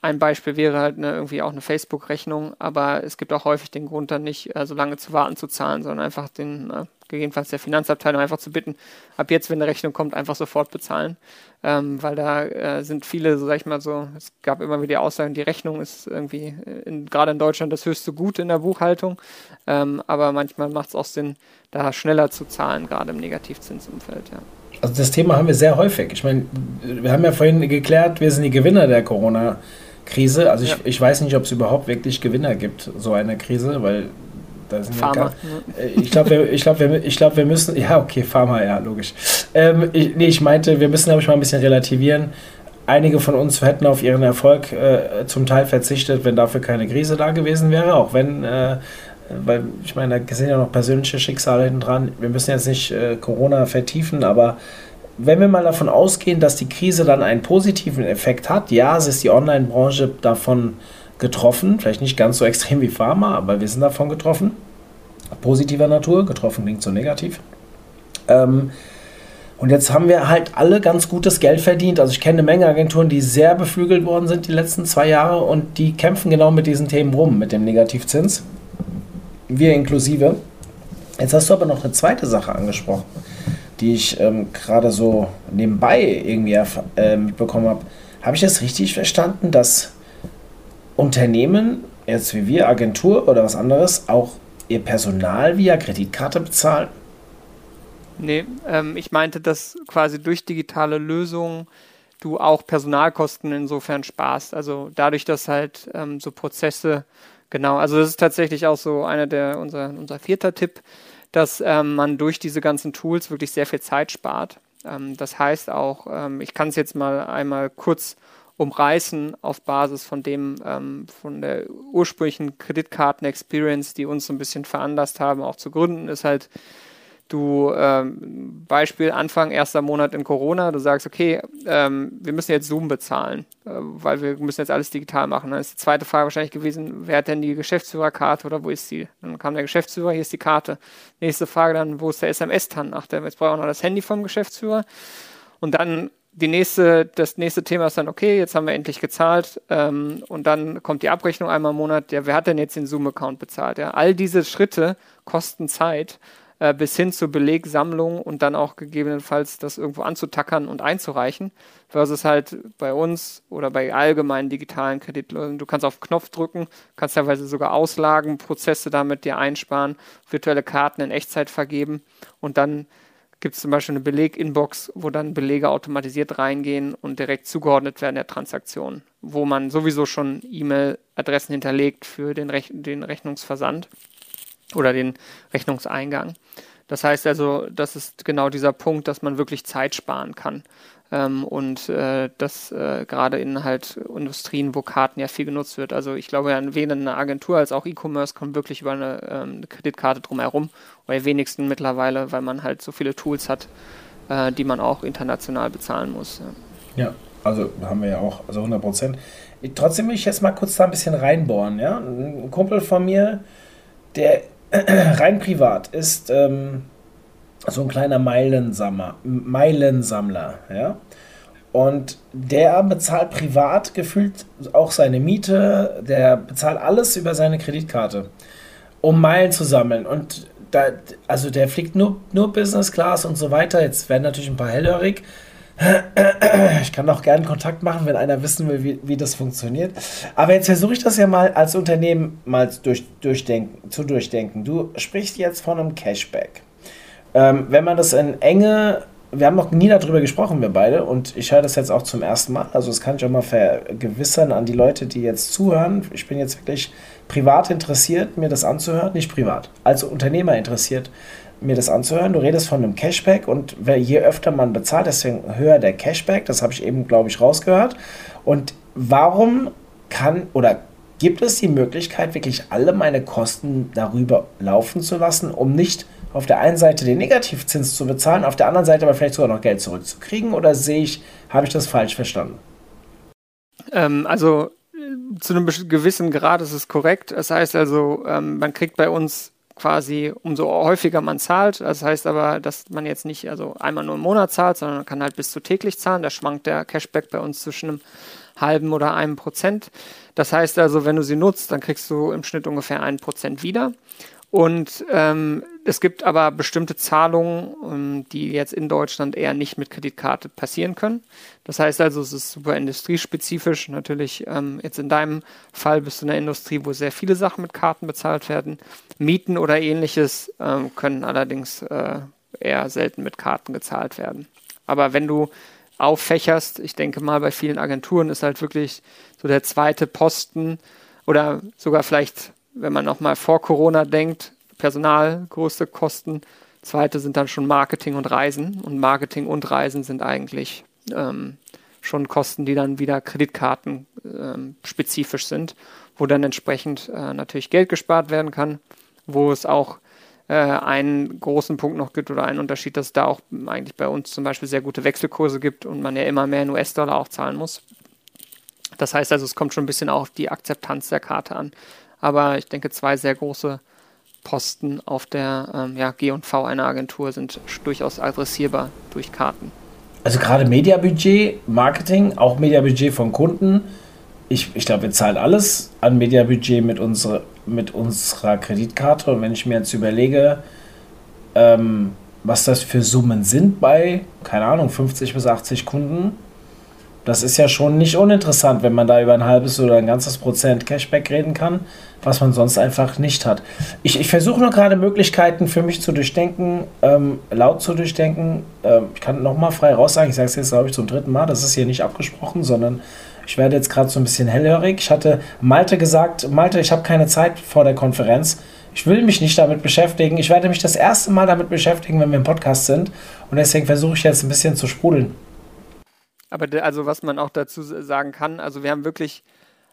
Ein Beispiel wäre halt eine, irgendwie auch eine Facebook-Rechnung, aber es gibt auch häufig den Grund dann nicht, äh, so lange zu warten zu zahlen, sondern einfach den, äh, gegebenenfalls der Finanzabteilung einfach zu bitten, ab jetzt, wenn eine Rechnung kommt, einfach sofort bezahlen. Ähm, weil da äh, sind viele, so sag ich mal so, es gab immer wieder Aussagen, die Rechnung ist irgendwie in, gerade in Deutschland das höchste Gut in der Buchhaltung. Ähm, aber manchmal macht es auch Sinn, da schneller zu zahlen, gerade im Negativzinsumfeld, ja. Also das Thema haben wir sehr häufig. Ich meine, wir haben ja vorhin geklärt, wir sind die Gewinner der Corona-Krise. Also ich, ja. ich weiß nicht, ob es überhaupt wirklich Gewinner gibt, so eine Krise, weil da sind Pharma. Ja äh, ich glaube, wir, ich glaub, wir, glaub, wir müssen, ja okay, Pharma, ja, logisch. Ähm, ich, nee, ich meinte, wir müssen, glaube ich, mal ein bisschen relativieren. Einige von uns hätten auf ihren Erfolg äh, zum Teil verzichtet, wenn dafür keine Krise da gewesen wäre, auch wenn äh, weil ich meine, da sind ja noch persönliche Schicksale hinten dran. Wir müssen jetzt nicht äh, Corona vertiefen, aber wenn wir mal davon ausgehen, dass die Krise dann einen positiven Effekt hat, ja, es ist die Online-Branche davon getroffen, vielleicht nicht ganz so extrem wie Pharma, aber wir sind davon getroffen. Positiver Natur, getroffen klingt so negativ. Ähm, und jetzt haben wir halt alle ganz gutes Geld verdient. Also ich kenne eine Menge Agenturen, die sehr beflügelt worden sind die letzten zwei Jahre und die kämpfen genau mit diesen Themen rum, mit dem Negativzins wir inklusive. Jetzt hast du aber noch eine zweite Sache angesprochen, die ich ähm, gerade so nebenbei irgendwie äh, mitbekommen habe. Habe ich das richtig verstanden, dass Unternehmen, jetzt wie wir, Agentur oder was anderes, auch ihr Personal via Kreditkarte bezahlen? Nee, ähm, ich meinte, dass quasi durch digitale Lösungen du auch Personalkosten insofern sparst. Also dadurch, dass halt ähm, so Prozesse, genau, also das ist tatsächlich auch so einer der, unser, unser vierter Tipp, dass ähm, man durch diese ganzen Tools wirklich sehr viel Zeit spart. Ähm, das heißt auch, ähm, ich kann es jetzt mal einmal kurz umreißen auf Basis von dem, ähm, von der ursprünglichen Kreditkarten-Experience, die uns so ein bisschen veranlasst haben, auch zu gründen, ist halt, du ähm, Beispiel Anfang erster Monat in Corona, du sagst, okay, ähm, wir müssen jetzt Zoom bezahlen, äh, weil wir müssen jetzt alles digital machen. Dann ist die zweite Frage wahrscheinlich gewesen, wer hat denn die Geschäftsführerkarte oder wo ist sie? Dann kam der Geschäftsführer, hier ist die Karte. Nächste Frage dann, wo ist der SMS-TAN? Ach, der, jetzt braucht auch noch das Handy vom Geschäftsführer. Und dann die nächste, das nächste Thema ist dann, okay, jetzt haben wir endlich gezahlt ähm, und dann kommt die Abrechnung einmal im Monat, ja, wer hat denn jetzt den Zoom-Account bezahlt? Ja? All diese Schritte kosten Zeit äh, bis hin zur Belegsammlung und dann auch gegebenenfalls das irgendwo anzutackern und einzureichen, versus halt bei uns oder bei allgemeinen digitalen Kreditlösungen. Du kannst auf Knopf drücken, kannst teilweise sogar Auslagen, Prozesse damit dir einsparen, virtuelle Karten in Echtzeit vergeben und dann gibt es zum Beispiel eine Beleg-Inbox, wo dann Belege automatisiert reingehen und direkt zugeordnet werden der Transaktion, wo man sowieso schon E-Mail-Adressen hinterlegt für den, Rech den Rechnungsversand oder den Rechnungseingang. Das heißt also, das ist genau dieser Punkt, dass man wirklich Zeit sparen kann. Ähm, und äh, das äh, gerade in halt Industrien, wo Karten ja viel genutzt wird. Also ich glaube, ja, weder eine Agentur als auch E-Commerce kommt wirklich über eine, ähm, eine Kreditkarte drumherum. Oder wenigsten mittlerweile, weil man halt so viele Tools hat, äh, die man auch international bezahlen muss. Ja. ja, also haben wir ja auch, also 100 Prozent. Trotzdem will ich jetzt mal kurz da ein bisschen reinbohren. Ja? Ein Kumpel von mir, der rein privat ist ähm, so ein kleiner Meilensammler, Meilensammler, ja. Und der bezahlt privat gefühlt auch seine Miete, der bezahlt alles über seine Kreditkarte, um Meilen zu sammeln. Und da, also der fliegt nur, nur Business Class und so weiter. Jetzt werden natürlich ein paar hellhörig. Ich kann auch gerne Kontakt machen, wenn einer wissen will, wie, wie das funktioniert. Aber jetzt versuche ich das ja mal als Unternehmen mal durch, durchdenken, zu durchdenken. Du sprichst jetzt von einem Cashback. Ähm, wenn man das in enge, wir haben noch nie darüber gesprochen, wir beide, und ich höre das jetzt auch zum ersten Mal, also das kann ich auch mal vergewissern an die Leute, die jetzt zuhören. Ich bin jetzt wirklich privat interessiert, mir das anzuhören, nicht privat, als Unternehmer interessiert, mir das anzuhören. Du redest von einem Cashback und je öfter man bezahlt, desto höher der Cashback. Das habe ich eben, glaube ich, rausgehört. Und warum kann oder gibt es die Möglichkeit, wirklich alle meine Kosten darüber laufen zu lassen, um nicht auf der einen Seite den Negativzins zu bezahlen, auf der anderen Seite aber vielleicht sogar noch Geld zurückzukriegen? Oder sehe ich, habe ich das falsch verstanden? Ähm, also zu einem gewissen Grad ist es korrekt. Das heißt also, ähm, man kriegt bei uns quasi, umso häufiger man zahlt. Das heißt aber, dass man jetzt nicht also einmal nur im Monat zahlt, sondern man kann halt bis zu täglich zahlen. Da schwankt der Cashback bei uns zwischen einem halben oder einem Prozent. Das heißt also, wenn du sie nutzt, dann kriegst du im Schnitt ungefähr einen Prozent wieder. Und ähm, es gibt aber bestimmte Zahlungen, ähm, die jetzt in Deutschland eher nicht mit Kreditkarte passieren können. Das heißt also, es ist super industriespezifisch. Natürlich, ähm, jetzt in deinem Fall bist du in einer Industrie, wo sehr viele Sachen mit Karten bezahlt werden. Mieten oder ähnliches ähm, können allerdings äh, eher selten mit Karten gezahlt werden. Aber wenn du auffächerst, ich denke mal, bei vielen Agenturen ist halt wirklich so der zweite Posten oder sogar vielleicht wenn man nochmal vor Corona denkt, Personal, große Kosten. Zweite sind dann schon Marketing und Reisen. Und Marketing und Reisen sind eigentlich ähm, schon Kosten, die dann wieder Kreditkarten ähm, spezifisch sind, wo dann entsprechend äh, natürlich Geld gespart werden kann, wo es auch äh, einen großen Punkt noch gibt oder einen Unterschied, dass es da auch eigentlich bei uns zum Beispiel sehr gute Wechselkurse gibt und man ja immer mehr in US-Dollar auch zahlen muss. Das heißt also, es kommt schon ein bisschen auf die Akzeptanz der Karte an. Aber ich denke, zwei sehr große Posten auf der ähm, ja, G&V einer Agentur sind durchaus adressierbar durch Karten. Also gerade Mediabudget, Marketing, auch Mediabudget von Kunden. Ich, ich glaube, wir zahlen alles an Mediabudget mit, unsere, mit unserer Kreditkarte. Und wenn ich mir jetzt überlege, ähm, was das für Summen sind bei, keine Ahnung, 50 bis 80 Kunden, Das ist ja schon nicht uninteressant, wenn man da über ein halbes oder ein ganzes Prozent Cashback reden kann, was man sonst einfach nicht hat. Ich, ich versuche nur gerade Möglichkeiten für mich zu durchdenken, ähm, laut zu durchdenken. Ähm, ich kann nochmal frei raus sagen, ich sage es jetzt, glaube ich, zum dritten Mal, das ist hier nicht abgesprochen, sondern ich werde jetzt gerade so ein bisschen hellhörig. Ich hatte Malte gesagt, Malte, ich habe keine Zeit vor der Konferenz. Ich will mich nicht damit beschäftigen. Ich werde mich das erste Mal damit beschäftigen, wenn wir im Podcast sind. Und deswegen versuche ich jetzt ein bisschen zu sprudeln. Aber also was man auch dazu sagen kann, also wir haben wirklich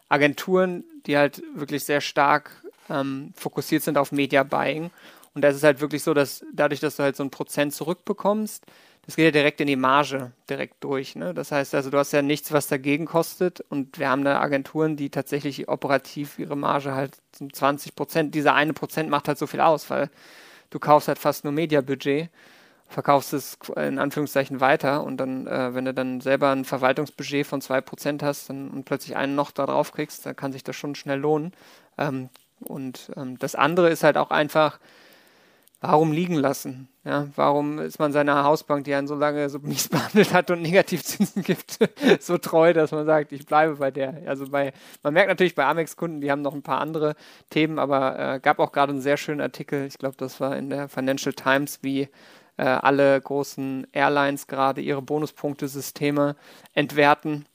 Agenturen, die halt wirklich sehr stark ähm, fokussiert sind auf Media Buying. Und da ist es halt wirklich so, dass dadurch, dass du halt so ein Prozent zurückbekommst, das geht ja direkt in die Marge direkt durch. Ne? Das heißt also, du hast ja nichts, was dagegen kostet. Und wir haben da Agenturen, die tatsächlich operativ ihre Marge halt 20 Prozent, dieser eine Prozent macht halt so viel aus, weil du kaufst halt fast nur Media-Budget verkaufst es in Anführungszeichen weiter und dann, äh, wenn du dann selber ein Verwaltungsbudget von 2% hast dann, und plötzlich einen noch da drauf kriegst, dann kann sich das schon schnell lohnen. Ähm, und ähm, das andere ist halt auch einfach, warum liegen lassen? Ja, warum ist man seiner Hausbank, die einen so lange so mies behandelt hat und Negativzinsen gibt, so treu, dass man sagt, ich bleibe bei der. Also bei, man merkt natürlich bei Amex-Kunden, die haben noch ein paar andere Themen, aber äh, gab auch gerade einen sehr schönen Artikel, ich glaube, das war in der Financial Times, wie äh, alle großen Airlines gerade ihre Bonuspunktesysteme entwerten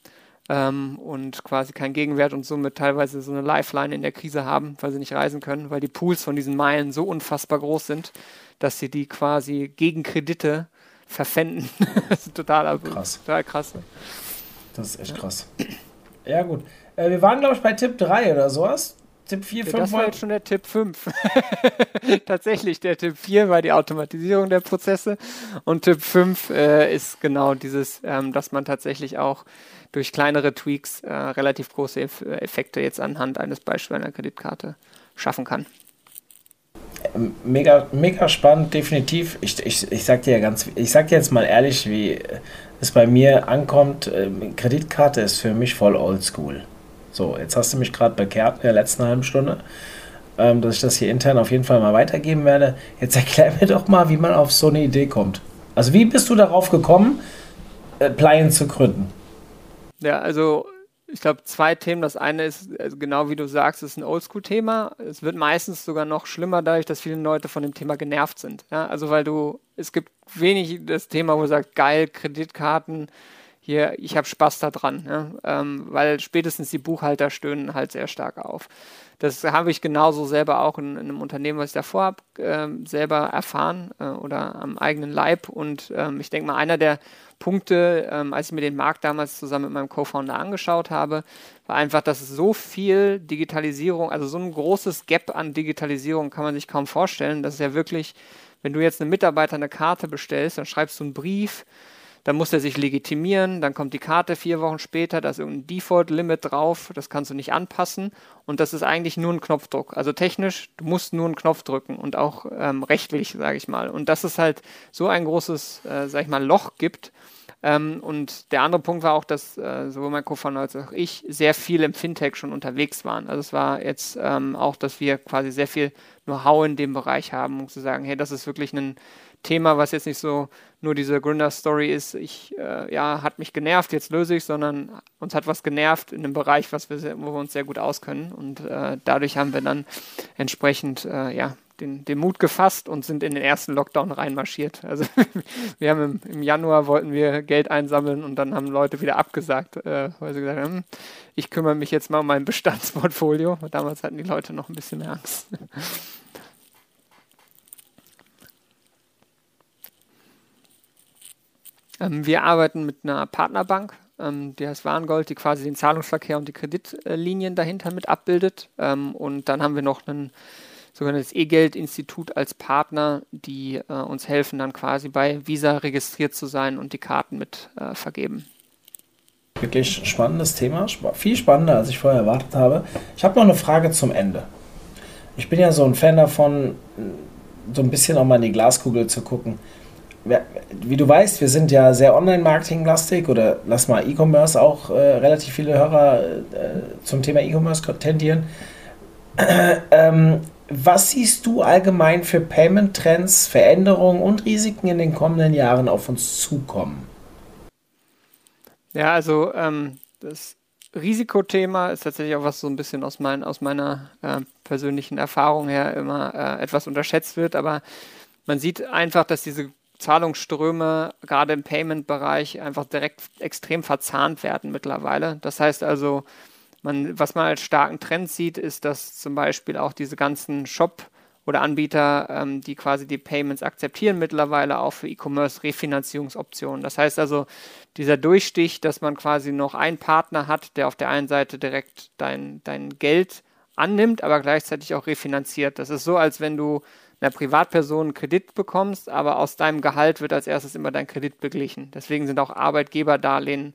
ähm, und quasi keinen Gegenwert und somit teilweise so eine Lifeline in der Krise haben, weil sie nicht reisen können, weil die Pools von diesen Meilen so unfassbar groß sind, dass sie die quasi gegen Kredite verpfänden. das ist total krass. Total krass. Das ist echt ja. krass. Ja, gut. Äh, wir waren, glaube ich, bei Tipp 3 oder sowas. Tipp 4, 5 Das war jetzt schon der Tipp 5. Tatsächlich, der Tipp 4 war die Automatisierung der Prozesse und Tipp 5 äh, ist genau dieses, ähm, dass man tatsächlich auch durch kleinere Tweaks äh, relativ große Eff Effekte jetzt anhand eines Beispiels einer Kreditkarte schaffen kann. Mega, mega spannend, definitiv. Ich, ich, ich sag dir ja ganz, ich sag dir jetzt mal ehrlich, wie es bei mir ankommt. Ähm, Kreditkarte ist für mich voll oldschool. So, jetzt hast du mich gerade bekehrt in der letzten halben Stunde, ähm, dass ich das hier intern auf jeden Fall mal weitergeben werde. Jetzt erklär mir doch mal, wie man auf so eine Idee kommt. Also, wie bist du darauf gekommen, äh, Plien zu gründen? Ja, also ich glaube, zwei Themen. Das eine ist, also genau wie du sagst, ist ein Oldschool-Thema. Es wird meistens sogar noch schlimmer dadurch, dass viele Leute von dem Thema genervt sind. Ja, also weil du, es gibt wenig das Thema, wo du sagst, geil, Kreditkarten, hier, ich habe Spaß daran, ne? ähm, weil spätestens die Buchhalter stöhnen halt sehr stark auf. Das habe ich genauso selber auch in, in, einem Unternehmen, was ich davor habe, äh, selber erfahren äh, oder am eigenen Leib. Und ähm, ich denke mal, einer der Punkte, ähm, als ich mir den Markt damals zusammen mit meinem Co-Founder angeschaut habe, war einfach, dass so viel Digitalisierung, also so ein großes Gap an Digitalisierung kann man sich kaum vorstellen. Das ist ja wirklich, wenn du jetzt einem Mitarbeiter eine Karte bestellst, dann schreibst du einen Brief, dann muss er sich legitimieren, dann kommt die Karte vier Wochen später, da ist irgendein Default-Limit drauf, das kannst du nicht anpassen und das ist eigentlich nur ein Knopfdruck. Also technisch, du musst nur einen Knopf drücken und auch ähm, rechtlich, sage ich mal. Und dass es halt so ein großes, äh, sage ich mal, Loch gibt. Ähm, und der andere Punkt war auch, dass äh, sowohl mein Co-Founder als auch ich sehr viel im Fintech schon unterwegs waren. Also es war jetzt ähm, auch, dass wir quasi sehr viel Know-how in dem Bereich haben, um zu sagen, hey, das ist wirklich ein Thema, was jetzt nicht so nur diese Gründer-Story ist, ich, äh, ja, hat mich genervt, jetzt löse ich, sondern uns hat was genervt in einem Bereich, was wir wo wir uns sehr gut auskennen. Und äh, dadurch haben wir dann entsprechend, äh, ja, den, den, Mut gefasst und sind in den ersten Lockdown reinmarschiert. Also wir haben im, im, Januar wollten wir Geld einsammeln und dann haben Leute wieder abgesagt, äh, weil sie gesagt haben, hm, ich kümmere mich jetzt mal um mein Bestandsportfolio. Damals hatten die Leute noch ein bisschen mehr Angst. Wir arbeiten mit einer Partnerbank, ähm, die heißt Warengold, die quasi den Zahlungsverkehr und die Kreditlinien dahinter mit abbildet. Ähm, und dann haben wir noch ein sogenanntes E-Geld-Institut als Partner, die äh, uns helfen, dann quasi bei Visa registriert zu sein und die Karten mit äh, vergeben. Wirklich spannendes Thema, viel spannender, als ich vorher erwartet habe. Ich habe noch eine Frage zum Ende. Ich bin ja so ein Fan davon, so ein bisschen auch mal in die Glaskugel zu gucken wie du weißt, wir sind ja sehr Online-Marketing-lastig oder lass mal E-Commerce auch äh, relativ viele Hörer äh, zum Thema E-Commerce tendieren. Äh, ähm, was siehst du allgemein für Payment-Trends, Veränderungen und Risiken in den kommenden Jahren auf uns zukommen? Ja, also ähm, das Risikothema ist tatsächlich auch was so ein bisschen aus, mein, aus meiner äh, persönlichen Erfahrung her immer äh, etwas unterschätzt wird, aber man sieht einfach, dass diese Zahlungsströme gerade im Payment-Bereich einfach direkt extrem verzahnt werden mittlerweile. Das heißt also, man, was man als starken Trend sieht, ist, dass zum Beispiel auch diese ganzen Shop- oder Anbieter, ähm, die quasi die Payments akzeptieren, mittlerweile auch für E-Commerce Refinanzierungsoptionen. Das heißt also, dieser Durchstich, dass man quasi noch einen Partner hat, der auf der einen Seite direkt dein, dein Geld annimmt, aber gleichzeitig auch refinanziert. Das ist so, als wenn du einer Privatperson einen Kredit bekommst, aber aus deinem Gehalt wird als erstes immer dein Kredit beglichen. Deswegen sind auch Arbeitgeberdarlehen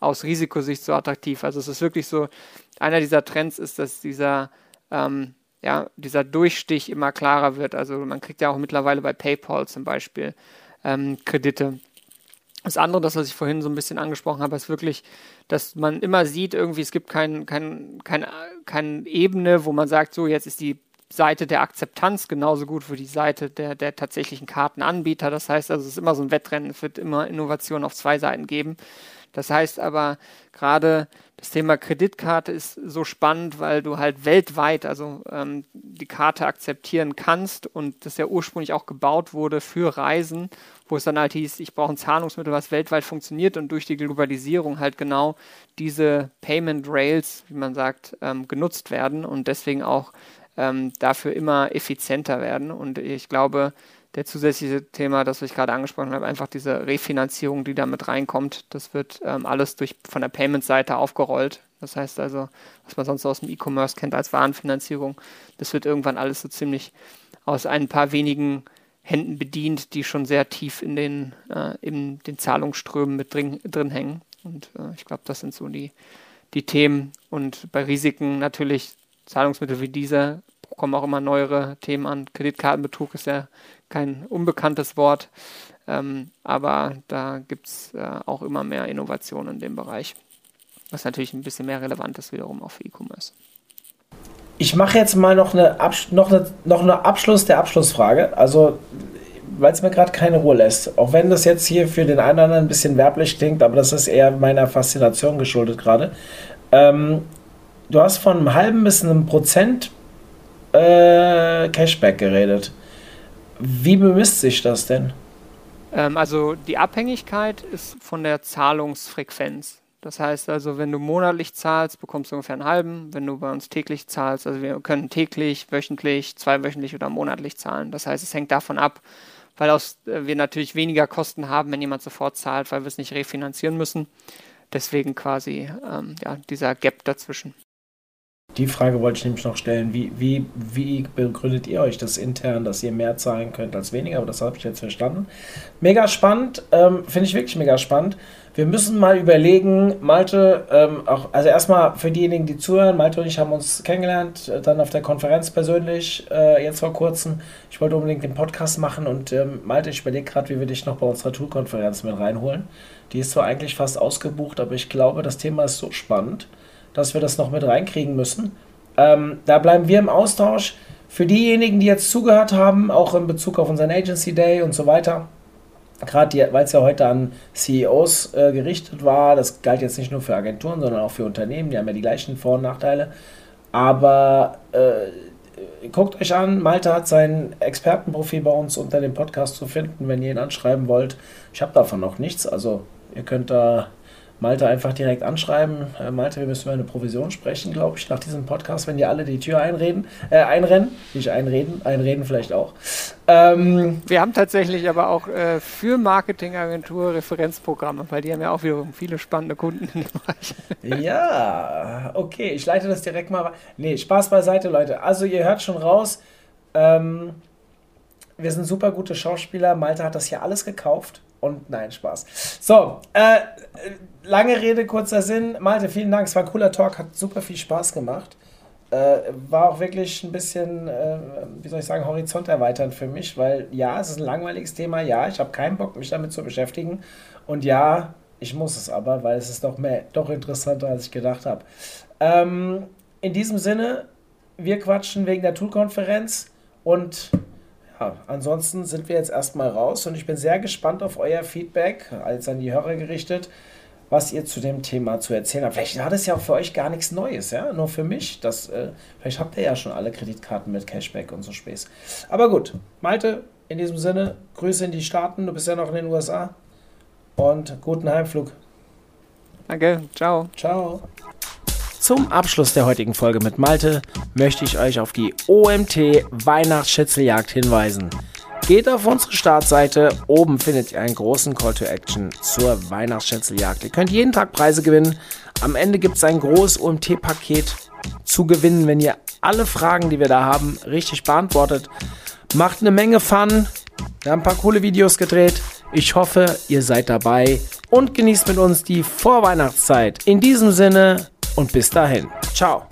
aus Risikosicht so attraktiv. Also es ist wirklich so, einer dieser Trends ist, dass dieser, ähm, ja, dieser Durchstich immer klarer wird. Also man kriegt ja auch mittlerweile bei PayPal zum Beispiel ähm, Kredite. Das andere, das, was ich vorhin so ein bisschen angesprochen habe, ist wirklich, dass man immer sieht, irgendwie, es gibt keine kein, kein, kein Ebene, wo man sagt, so, jetzt ist die Seite der Akzeptanz genauso gut wie die Seite der, der tatsächlichen Kartenanbieter. Das heißt also, es ist immer so ein Wettrennen, es wird immer Innovationen auf zwei Seiten geben. Das heißt aber, gerade das Thema Kreditkarte ist so spannend, weil du halt weltweit, also ähm, die Karte akzeptieren kannst und das ja ursprünglich auch gebaut wurde für Reisen, wo es dann halt hieß, ich brauche ein Zahlungsmittel, was weltweit funktioniert und durch die Globalisierung halt genau diese Payment Rails, wie man sagt, ähm, genutzt werden und deswegen auch ähm, dafür immer effizienter werden. Und ich glaube, der zusätzliche Thema, das ich gerade angesprochen habe, einfach diese Refinanzierung, die da mit reinkommt, das wird ähm, alles durch, von der Payment-Seite aufgerollt. Das heißt also, was man sonst aus dem E-Commerce kennt als Warenfinanzierung, das wird irgendwann alles so ziemlich aus ein paar wenigen Händen bedient, die schon sehr tief in den, äh, in den Zahlungsströmen mit drin, drin hängen. Und äh, ich glaube, das sind so die, die Themen. Und bei Risiken natürlich Zahlungsmittel wie diese kommen auch immer neuere Themen an. Kreditkartenbetrug ist ja kein unbekanntes Wort, ähm, aber da gibt es äh, auch immer mehr Innovationen in dem Bereich, was natürlich ein bisschen mehr relevant ist wiederum auch für E-Commerce. Ich mache jetzt mal noch eine, noch, eine, noch eine Abschluss der Abschlussfrage. Also, weil es mir gerade keine Ruhe lässt. Auch wenn das jetzt hier für den einen oder anderen ein bisschen werblich klingt, aber das ist eher meiner Faszination geschuldet gerade. Ähm, du hast von einem halben bis einem Prozent äh, Cashback geredet. Wie bemisst sich das denn? Ähm, also die Abhängigkeit ist von der Zahlungsfrequenz. Das heißt also, wenn du monatlich zahlst, bekommst du ungefähr einen halben. Wenn du bei uns täglich zahlst, also wir können täglich, wöchentlich, zweiwöchentlich oder monatlich zahlen. Das heißt, es hängt davon ab, weil aus, äh, wir natürlich weniger Kosten haben, wenn jemand sofort zahlt, weil wir es nicht refinanzieren müssen. Deswegen quasi ähm, ja, dieser Gap dazwischen. Die Frage wollte ich nämlich noch stellen. Wie, wie, wie begründet ihr euch das intern, dass ihr mehr zahlen könnt als weniger? Aber das habe ich jetzt verstanden. Mega spannend. Ähm, Finde ich wirklich mega spannend. Wir müssen mal überlegen, Malte, ähm, auch, also erstmal für diejenigen, die zuhören, Malte und ich haben uns kennengelernt, äh, dann auf der Konferenz persönlich, äh, jetzt vor kurzem. Ich wollte unbedingt den Podcast machen und ähm, Malte, ich überlege gerade, wie wir dich noch bei unserer Tool-Konferenz mit reinholen. Die ist zwar eigentlich fast ausgebucht, aber ich glaube, das Thema ist so spannend dass wir das noch mit reinkriegen müssen. Ähm, da bleiben wir im Austausch. Für diejenigen, die jetzt zugehört haben, auch in Bezug auf unseren Agency Day und so weiter, gerade weil es ja heute an CEOs äh, gerichtet war, das galt jetzt nicht nur für Agenturen, sondern auch für Unternehmen, die haben ja die gleichen Vor- und Nachteile. Aber äh, guckt euch an, Malte hat sein Expertenprofil bei uns unter dem Podcast zu finden, wenn ihr ihn anschreiben wollt. Ich habe davon noch nichts, also ihr könnt da Malte einfach direkt anschreiben. Äh, Malte, wir müssen über eine Provision sprechen, glaube ich, nach diesem Podcast, wenn die alle die Tür einreden, äh, einrennen. Nicht einreden, einreden vielleicht auch. Ähm, wir haben tatsächlich aber auch äh, für Marketingagentur Referenzprogramme, weil die haben ja auch wiederum viele spannende Kunden in dem Bereich. Ja, okay, ich leite das direkt mal. Nee, Spaß beiseite, Leute. Also ihr hört schon raus. Ähm, wir sind super gute Schauspieler. Malte hat das hier alles gekauft. Und nein, Spaß. So, äh, lange Rede, kurzer Sinn. Malte, vielen Dank. Es war ein cooler Talk, hat super viel Spaß gemacht. Äh, war auch wirklich ein bisschen, äh, wie soll ich sagen, Horizont erweiternd für mich, weil ja, es ist ein langweiliges Thema. Ja, ich habe keinen Bock, mich damit zu beschäftigen. Und ja, ich muss es aber, weil es ist doch, mehr, doch interessanter, als ich gedacht habe. Ähm, in diesem Sinne, wir quatschen wegen der Tool-Konferenz und ansonsten sind wir jetzt erstmal raus und ich bin sehr gespannt auf euer Feedback, als an die Hörer gerichtet. Was ihr zu dem Thema zu erzählen habt. Vielleicht war das ja auch für euch gar nichts Neues, ja, nur für mich. Das, äh, vielleicht habt ihr ja schon alle Kreditkarten mit Cashback und so Späß. Aber gut, Malte, in diesem Sinne, Grüße in die Staaten. Du bist ja noch in den USA. Und guten Heimflug. Danke, ciao. Ciao. Zum Abschluss der heutigen Folge mit Malte möchte ich euch auf die OMT Weihnachtsschätzeljagd hinweisen. Geht auf unsere Startseite. Oben findet ihr einen großen Call to Action zur Weihnachtsschätzeljagd. Ihr könnt jeden Tag Preise gewinnen. Am Ende gibt es ein großes OMT-Paket zu gewinnen, wenn ihr alle Fragen, die wir da haben, richtig beantwortet. Macht eine Menge Fun. Wir haben ein paar coole Videos gedreht. Ich hoffe, ihr seid dabei und genießt mit uns die Vorweihnachtszeit. In diesem Sinne und bis dahin. Ciao.